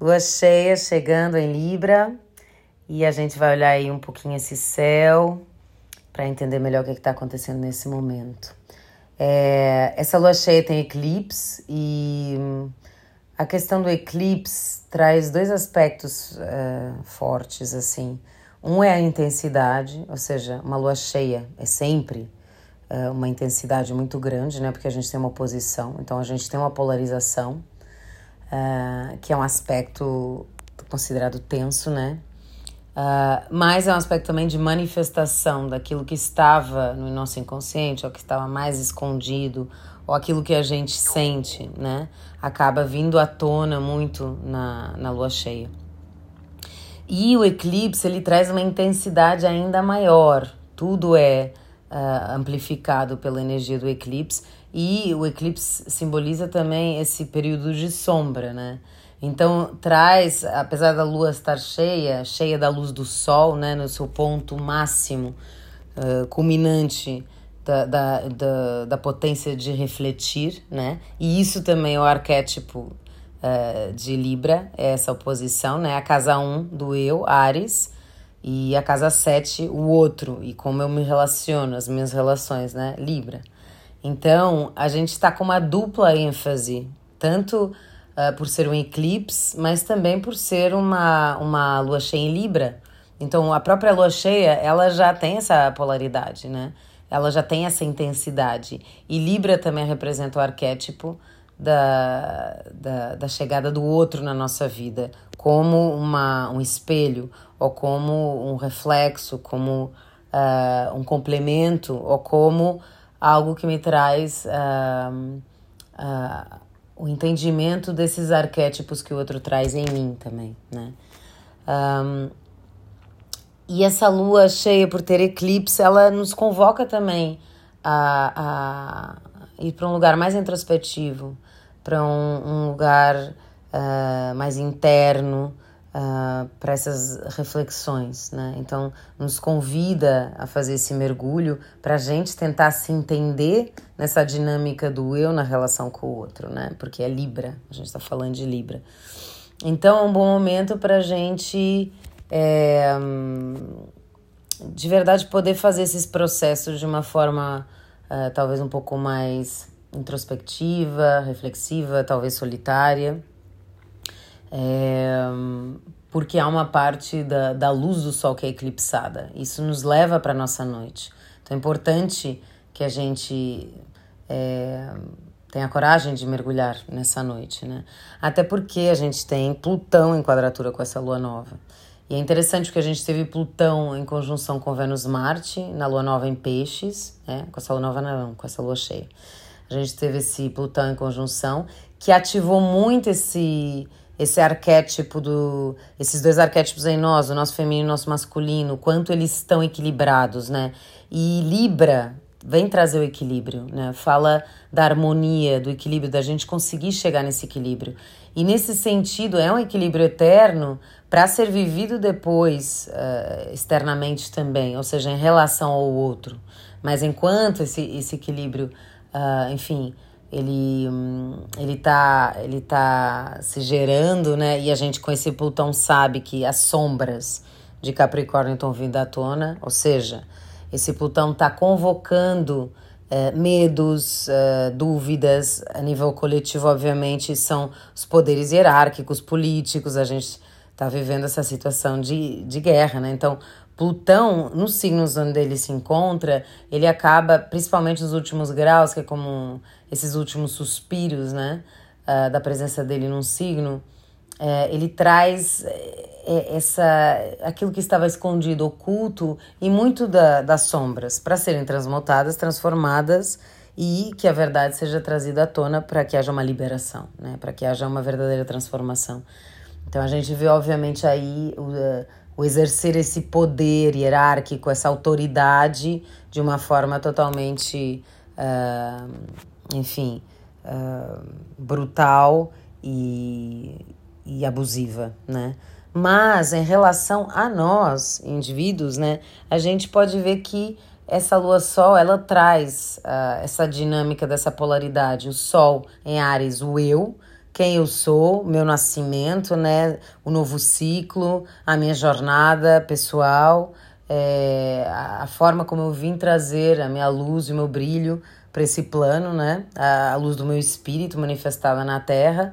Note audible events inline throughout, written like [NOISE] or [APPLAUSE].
Lua cheia chegando em Libra e a gente vai olhar aí um pouquinho esse céu para entender melhor o que está acontecendo nesse momento. É, essa lua cheia tem eclipse e a questão do eclipse traz dois aspectos é, fortes assim. Um é a intensidade, ou seja, uma lua cheia é sempre é, uma intensidade muito grande, né? Porque a gente tem uma oposição, então a gente tem uma polarização uh, que é um aspecto considerado tenso, né? Uh, mas é um aspecto também de manifestação daquilo que estava no nosso inconsciente, ou que estava mais escondido, ou aquilo que a gente sente, né? Acaba vindo à tona muito na, na lua cheia. E o eclipse ele traz uma intensidade ainda maior. Tudo é uh, amplificado pela energia do eclipse e o eclipse simboliza também esse período de sombra, né? Então traz, apesar da lua estar cheia, cheia da luz do sol, né, no seu ponto máximo, uh, culminante da, da, da, da, potência de refletir, né? E isso também é o arquétipo uh, de Libra, é essa oposição, né? A casa 1 um do eu, Ares, e a casa 7, o outro, e como eu me relaciono, as minhas relações, né? Libra. Então, a gente está com uma dupla ênfase, tanto uh, por ser um eclipse, mas também por ser uma, uma lua cheia em Libra. Então, a própria lua cheia, ela já tem essa polaridade, né? Ela já tem essa intensidade. E Libra também representa o arquétipo da, da, da chegada do outro na nossa vida, como uma, um espelho, ou como um reflexo, como uh, um complemento, ou como algo que me traz uh, uh, o entendimento desses arquétipos que o outro traz em mim também, né? Um, e essa lua cheia por ter eclipse, ela nos convoca também a, a ir para um lugar mais introspectivo, para um, um, lugar uh, mais interno, uh, ah, para essas reflexões, né? Então, nos convida a fazer esse mergulho para a gente tentar se entender nessa dinâmica do eu na relação com o outro, né? Porque é Libra, a gente está falando de Libra. Então, é um bom momento para a gente, é, de verdade, poder fazer esses processos de uma forma uh, talvez um pouco mais introspectiva, reflexiva, talvez solitária. É, porque há uma parte da, da luz do sol que é eclipsada. Isso nos leva para a nossa noite. Então é importante que a gente é, tenha coragem de mergulhar nessa noite, né? Até porque a gente tem Plutão em quadratura com essa lua nova. E é interessante porque a gente teve Plutão em conjunção com Vênus-Marte, na lua nova em Peixes, né? com essa lua nova não, com essa lua cheia. A gente teve esse Plutão em conjunção que ativou muito esse esse arquétipo do esses dois arquétipos em nós, o nosso feminino e o nosso masculino, quanto eles estão equilibrados, né? E Libra vem trazer o equilíbrio, né? Fala da harmonia, do equilíbrio, da gente conseguir chegar nesse equilíbrio. E nesse sentido, é um equilíbrio eterno para ser vivido depois, uh, externamente também, ou seja, em relação ao outro. Mas enquanto esse, esse equilíbrio, uh, enfim, ele, ele, tá, ele tá se gerando, né? E a gente com esse Plutão sabe que as sombras de Capricórnio estão vindo à tona, ou seja, esse Plutão está convocando é, medos, é, dúvidas, a nível coletivo, obviamente, são os poderes hierárquicos, políticos, a gente está vivendo essa situação de, de guerra, né? Então, Plutão, nos signos onde ele se encontra, ele acaba, principalmente nos últimos graus, que é como esses últimos suspiros, né, uh, da presença dele num signo, uh, ele traz uh, essa aquilo que estava escondido, oculto, e muito da, das sombras, para serem transmutadas, transformadas e que a verdade seja trazida à tona para que haja uma liberação, né, para que haja uma verdadeira transformação. Então a gente vê, obviamente, aí o o exercer esse poder hierárquico, essa autoridade de uma forma totalmente, uh, enfim, uh, brutal e, e abusiva, né? Mas em relação a nós, indivíduos, né, a gente pode ver que essa lua sol ela traz uh, essa dinâmica dessa polaridade. O sol em Ares, o eu, quem eu sou, meu nascimento, né? O novo ciclo, a minha jornada pessoal, é, a forma como eu vim trazer a minha luz e o meu brilho para esse plano, né? A, luz do meu espírito manifestada na Terra,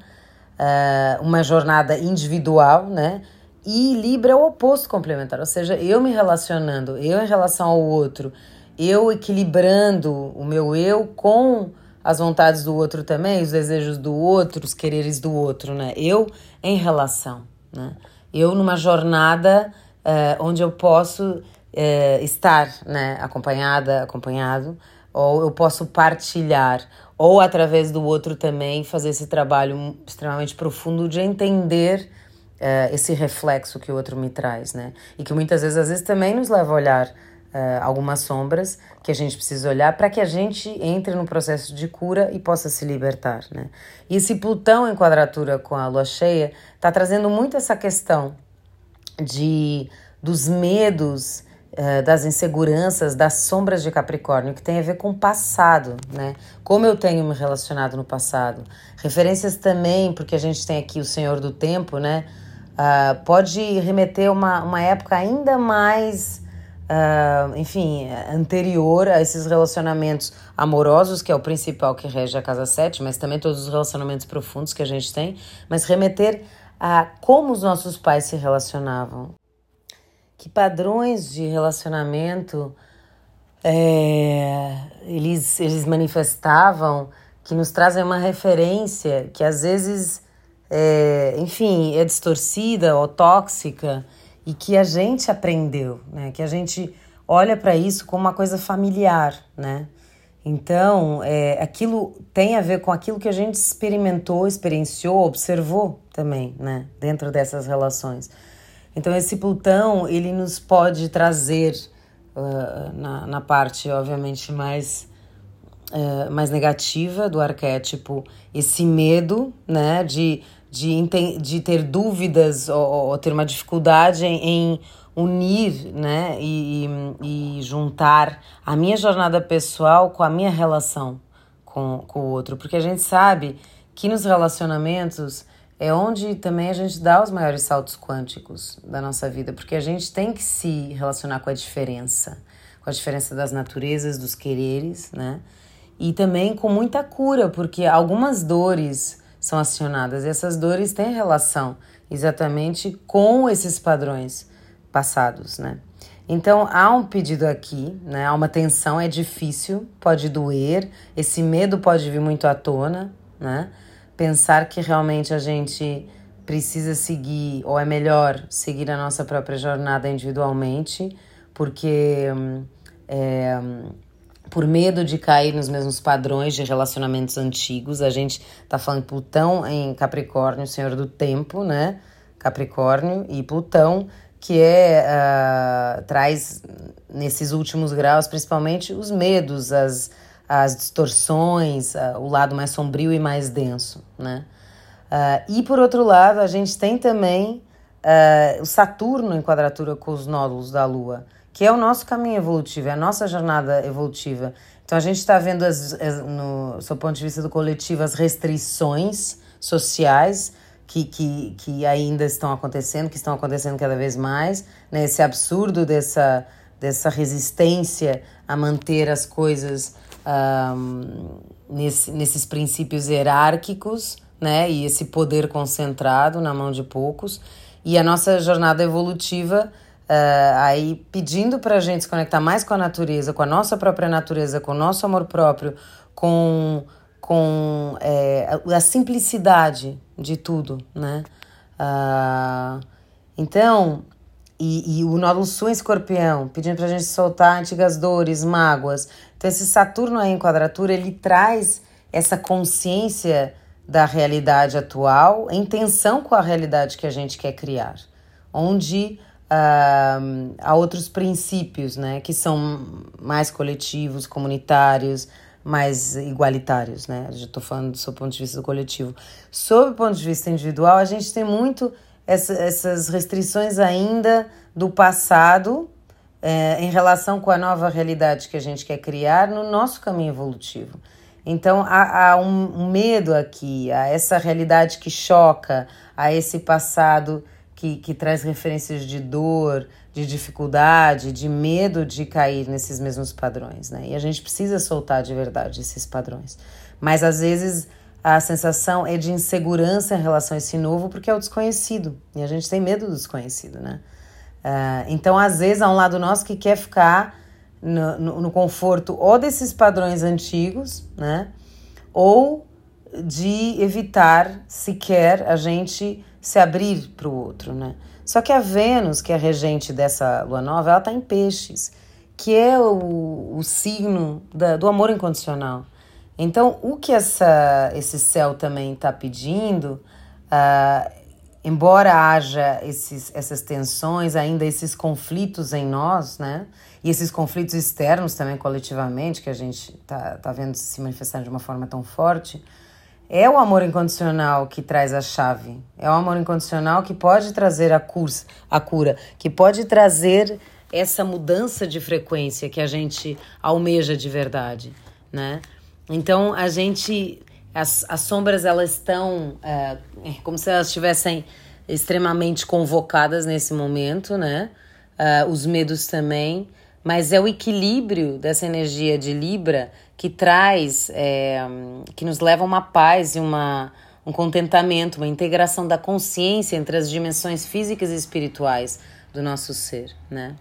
é, uma jornada individual, né? E Libra é o oposto complementar, ou seja, eu me relacionando, eu em relação ao outro, eu equilibrando o meu eu com as vontades do outro também, os desejos do outro, os quereres do outro, né? Eu em relação, né? Eu numa jornada uh, onde eu posso uh, estar, né? Acompanhada, acompanhado, ou eu posso partilhar, ou através do outro também fazer esse trabalho extremamente profundo de entender uh, esse reflexo que o outro me traz, né? E que muitas vezes, às vezes, também nos leva a olhar uh, algumas sombras que a gente precisa olhar para que a gente entre no processo de cura e possa se libertar, né? E esse Plutão em quadratura com a Lua cheia está trazendo muito essa questão de dos medos, das inseguranças, das sombras de Capricórnio, que tem a ver com o passado, né? Como eu tenho me relacionado no passado. Referências também, porque a gente tem aqui o Senhor do Tempo, né? Uh, pode remeter a uma, uma época ainda mais uh, enfim, anterior a esses relacionamentos amorosos, que é o principal que rege a casa 7, mas também todos os relacionamentos profundos que a gente tem, mas remeter a como os nossos pais se relacionavam. Que padrões de relacionamento é, eles, eles manifestavam que nos trazem uma referência que às vezes, é, enfim, é distorcida ou tóxica e que a gente aprendeu, né? Que a gente olha para isso como uma coisa familiar, né? Então, é, aquilo tem a ver com aquilo que a gente experimentou, experienciou, observou também, né? Dentro dessas relações. Então, esse Plutão, ele nos pode trazer uh, na, na parte, obviamente, mais, uh, mais negativa do arquétipo, esse medo, né? De de, de ter dúvidas ou, ou ter uma dificuldade em, em unir né, e, e, juntar a minha jornada pessoal com a minha relação com, com o outro. Porque a gente sabe que nos relacionamentos é onde também a gente dá os maiores saltos quânticos da nossa vida, porque a gente tem que se relacionar com a diferença, com a diferença das naturezas, dos quereres, né? E também com muita cura, porque algumas dores são acionadas. E essas dores têm relação exatamente com esses padrões passados, né? Então há um pedido aqui, né? Há uma tensão, é difícil, pode doer, esse medo pode vir muito à tona, né? Pensar que realmente a gente precisa seguir, ou é melhor seguir a nossa própria jornada individualmente, porque é, por medo de cair nos mesmos padrões de relacionamentos antigos. A gente tá falando Plutão em Capricórnio, Senhor do Tempo, né? Capricórnio e Plutão, que é uh, traz nesses últimos graus principalmente os medos, as, as distorções, uh, o lado mais sombrio e mais denso, né? Uh, e por outro lado, a gente tem também o Saturno em quadratura com os nódulos da Lua que é o nosso caminho evolutivo, é a nossa jornada evolutiva. Então a gente está vendo, as, as, no seu ponto de vista do coletivo, as restrições sociais que, que, que ainda estão acontecendo, que estão acontecendo cada vez mais, né? esse absurdo dessa, dessa resistência a manter as coisas um, nesse, nesses princípios hierárquicos, né? E esse poder concentrado na mão de poucos. E a nossa jornada evolutiva Uh, aí pedindo para a gente se conectar mais com a natureza, com a nossa própria natureza, com o nosso amor próprio, com, com é, a, simplicidade de tudo, né? Uh, então, e, e, o nódulo sul em escorpião, pedindo para a gente soltar antigas dores, mágoas. Então, esse Saturno aí em quadratura, ele traz essa consciência da realidade atual em tensão com a realidade que a gente quer criar, onde uh, a outros princípios, né, que são mais coletivos, comunitários, mais igualitários, né? Já estou falando do seu ponto de vista do coletivo. Sob o ponto de vista individual, a gente tem muito essa, essas restrições ainda do passado é, em relação com a nova realidade que a gente quer criar no nosso caminho evolutivo. Então há, há um, medo aqui, há essa realidade que choca, a esse passado que, que traz referências de dor, de dificuldade, de medo de cair nesses mesmos padrões, né? E a gente precisa soltar de verdade esses padrões. Mas às vezes a sensação é de insegurança em relação a esse novo porque é o desconhecido e a gente tem medo do desconhecido, né? Uh, então, às vezes, há um lado nosso que quer ficar no, no, no conforto ou desses padrões antigos, né? Ou de evitar sequer a gente se abrir para o outro, né? Só que a Vênus, que é regente dessa lua nova, ela está em peixes, que é o, o signo da, do amor incondicional. Então, o que essa, esse céu também está pedindo, uh, embora haja esses, essas tensões, ainda esses conflitos em nós, né? E esses conflitos externos também coletivamente, que a gente está tá vendo se manifestar de uma forma tão forte, é o amor incondicional que traz a chave. É o amor incondicional que pode trazer a, cursa, a cura, que pode trazer essa mudança de frequência que a gente almeja de verdade, né? Então a gente as, as sombras elas estão é, é, como se elas estivessem extremamente convocadas nesse momento, né? Uh, os medos também, mas é o equilíbrio dessa energia de Libra que traz, é, que nos leva a uma paz e uma, um contentamento, uma integração da consciência entre as dimensões físicas e espirituais do nosso ser, né?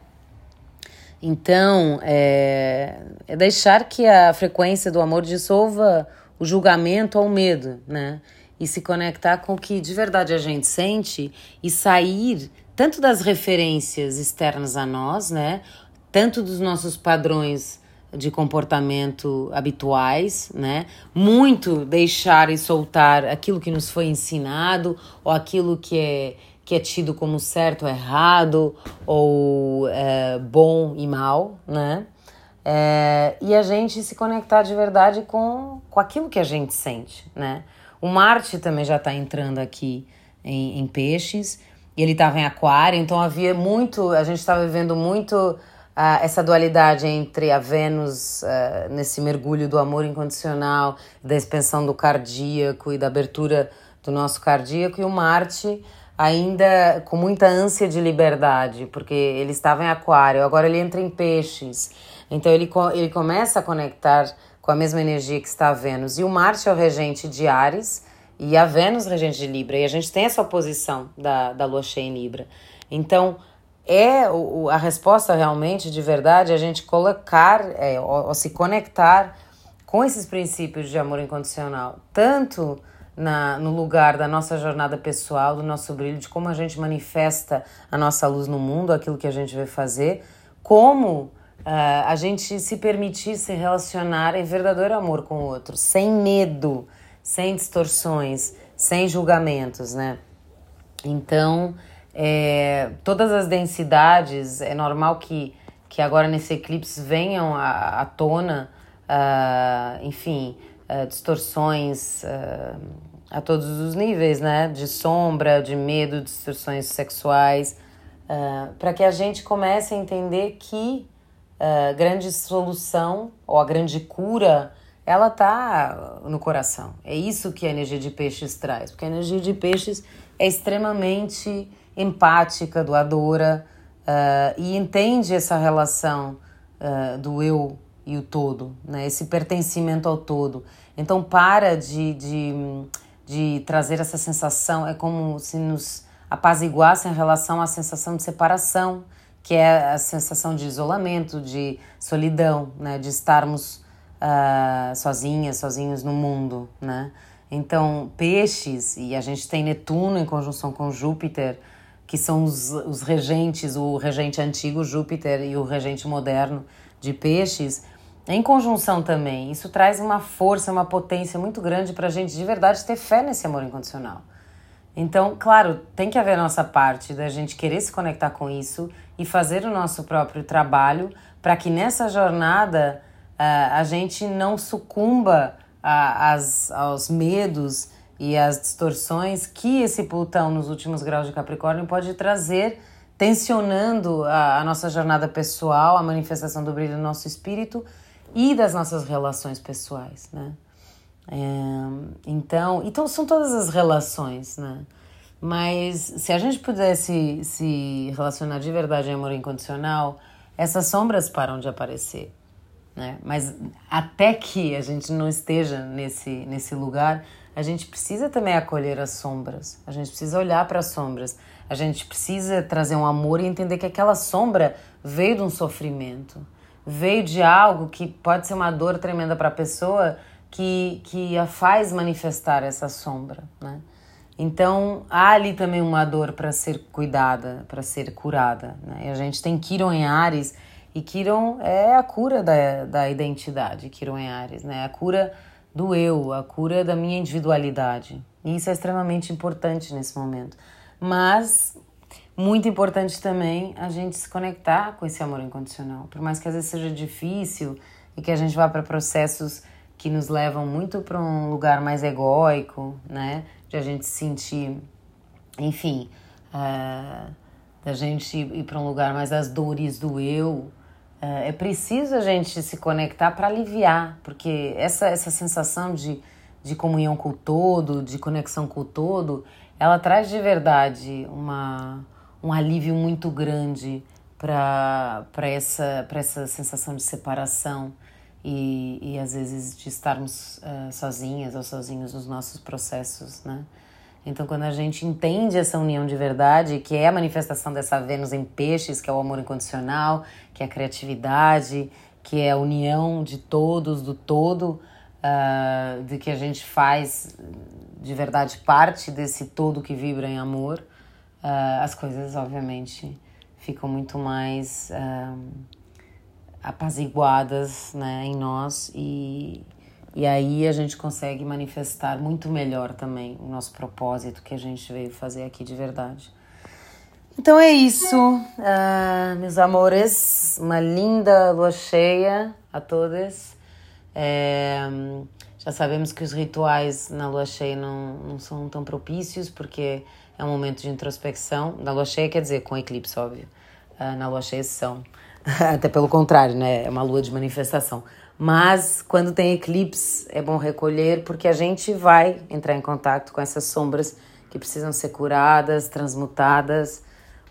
Então, é, é deixar que a frequência do amor dissolva o julgamento ou o medo, né? E se conectar com o que de verdade a gente sente e sair tanto das referências externas a nós, né? Tanto dos nossos padrões de comportamento habituais, né? Muito deixar e soltar aquilo que nos foi ensinado ou aquilo que é que é tido como certo errado ou é, bom e mal, né? É, e a gente se conectar de verdade com, com aquilo que a gente sente, né? O Marte também já está entrando aqui em, em peixes, ele estava em aquário, então havia muito, a gente estava vivendo muito uh, essa dualidade entre a Vênus uh, nesse mergulho do amor incondicional, da expansão do cardíaco e da abertura do nosso cardíaco, e o Marte ainda com muita ânsia de liberdade, porque ele estava em aquário, agora ele entra em peixes. Então ele, ele começa a conectar com a mesma energia que está a Vênus. E o Marte é o regente de Ares e a Vênus regente de Libra. E a gente tem essa oposição da, da Lua cheia em Libra. Então, é o, a resposta realmente, de verdade, é a gente colocar, é, ou, ou, se conectar com esses princípios de amor incondicional, tanto na, no lugar da nossa jornada pessoal, do nosso brilho, de como a gente manifesta a nossa luz no mundo, aquilo que a gente vai fazer, como uh, a gente se permitir se relacionar em verdadeiro amor com o outro, sem medo, sem distorções, sem julgamentos, né? Então, é, todas as densidades, é normal que, que agora nesse eclipse venham à, tona, uh, enfim, uh, distorções a todos os níveis, né? De sombra, de medo, distorções sexuais, para que a gente comece a entender que a grande solução ou a grande cura ela tá no coração. É isso que a energia de peixes traz, porque a energia de peixes é extremamente empática, doadora uh, e entende essa relação uh, do eu e o todo, né? esse pertencimento ao todo. Então, para de, de, de trazer essa sensação, é como se nos apaziguasse em relação à sensação de separação, que é a sensação de isolamento, de solidão, né? de estarmos uh, sozinhas, sozinhos no mundo. Né? Então, peixes, e a gente tem Netuno em conjunção com Júpiter, que são os, os regentes, o regente antigo Júpiter e o regente moderno de peixes, em conjunção também. Isso traz uma força, uma potência muito grande para a gente de verdade ter fé nesse amor incondicional. Então, claro, tem que haver a nossa parte da gente querer se conectar com isso e fazer o nosso próprio trabalho para que nessa jornada uh, a gente não sucumba a, as, aos medos e as distorções que esse Plutão nos últimos graus de Capricórnio pode trazer, tensionando a, a nossa jornada pessoal, a manifestação do brilho do nosso espírito e das nossas relações pessoais, né? É, então, então, são todas as relações, né? Mas se a gente pudesse se relacionar de verdade em amor incondicional, essas sombras param de aparecer. Né? Mas até que a gente não esteja nesse, nesse lugar, a gente precisa também acolher as sombras, a gente precisa olhar para as sombras, a gente precisa trazer um amor e entender que aquela sombra veio de um sofrimento, veio de algo que pode ser uma dor tremenda para a pessoa que, que a faz manifestar essa sombra. Né? Então, há ali também uma dor para ser cuidada, para ser curada. Né? E a gente tem Kiron em Ares, e Kiron é a cura da, da identidade, Kiron em Ares, né? a cura do eu, a cura da minha individualidade. E isso é extremamente importante nesse momento. Mas, muito importante também a gente se conectar com esse amor incondicional. Por mais que às vezes seja difícil e que a gente vá para processos que nos levam muito para um lugar mais egóico, né? de a gente se sentir, enfim, uh, da gente ir para um lugar mais das dores do eu. Uh, é preciso a gente se conectar para aliviar, porque essa, essa sensação de, de comunhão com o todo, de conexão com o todo, ela traz de verdade uma, um alívio muito grande para essa, essa sensação de separação e, e às vezes de estarmos uh, sozinhas ou sozinhos nos nossos processos, né? Então, quando a gente entende essa união de verdade, que é a manifestação dessa Vênus em peixes, que é o amor incondicional, que é a criatividade, que é a união de todos, do todo, uh, de que a gente faz de verdade parte desse todo que vibra em amor, uh, as coisas, obviamente, ficam muito mais. Uh, apaziguadas né, em nós e, e aí a gente consegue manifestar muito melhor também o nosso propósito que a gente veio fazer aqui de verdade. Então é isso, uh, meus amores. Uma linda lua cheia a todos. É, já sabemos que os rituais na lua cheia não, não são tão propícios, porque é um momento de introspecção. Na lua cheia quer dizer com eclipse, óbvio. Uh, na lua cheia são. [LAUGHS] Até pelo contrário, né? É uma lua de manifestação. Mas quando tem eclipse, é bom recolher, porque a gente vai entrar em contato com essas sombras que precisam ser curadas, transmutadas,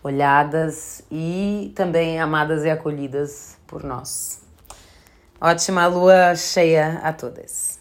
olhadas e também amadas e acolhidas por nós. Ótima lua cheia a todas.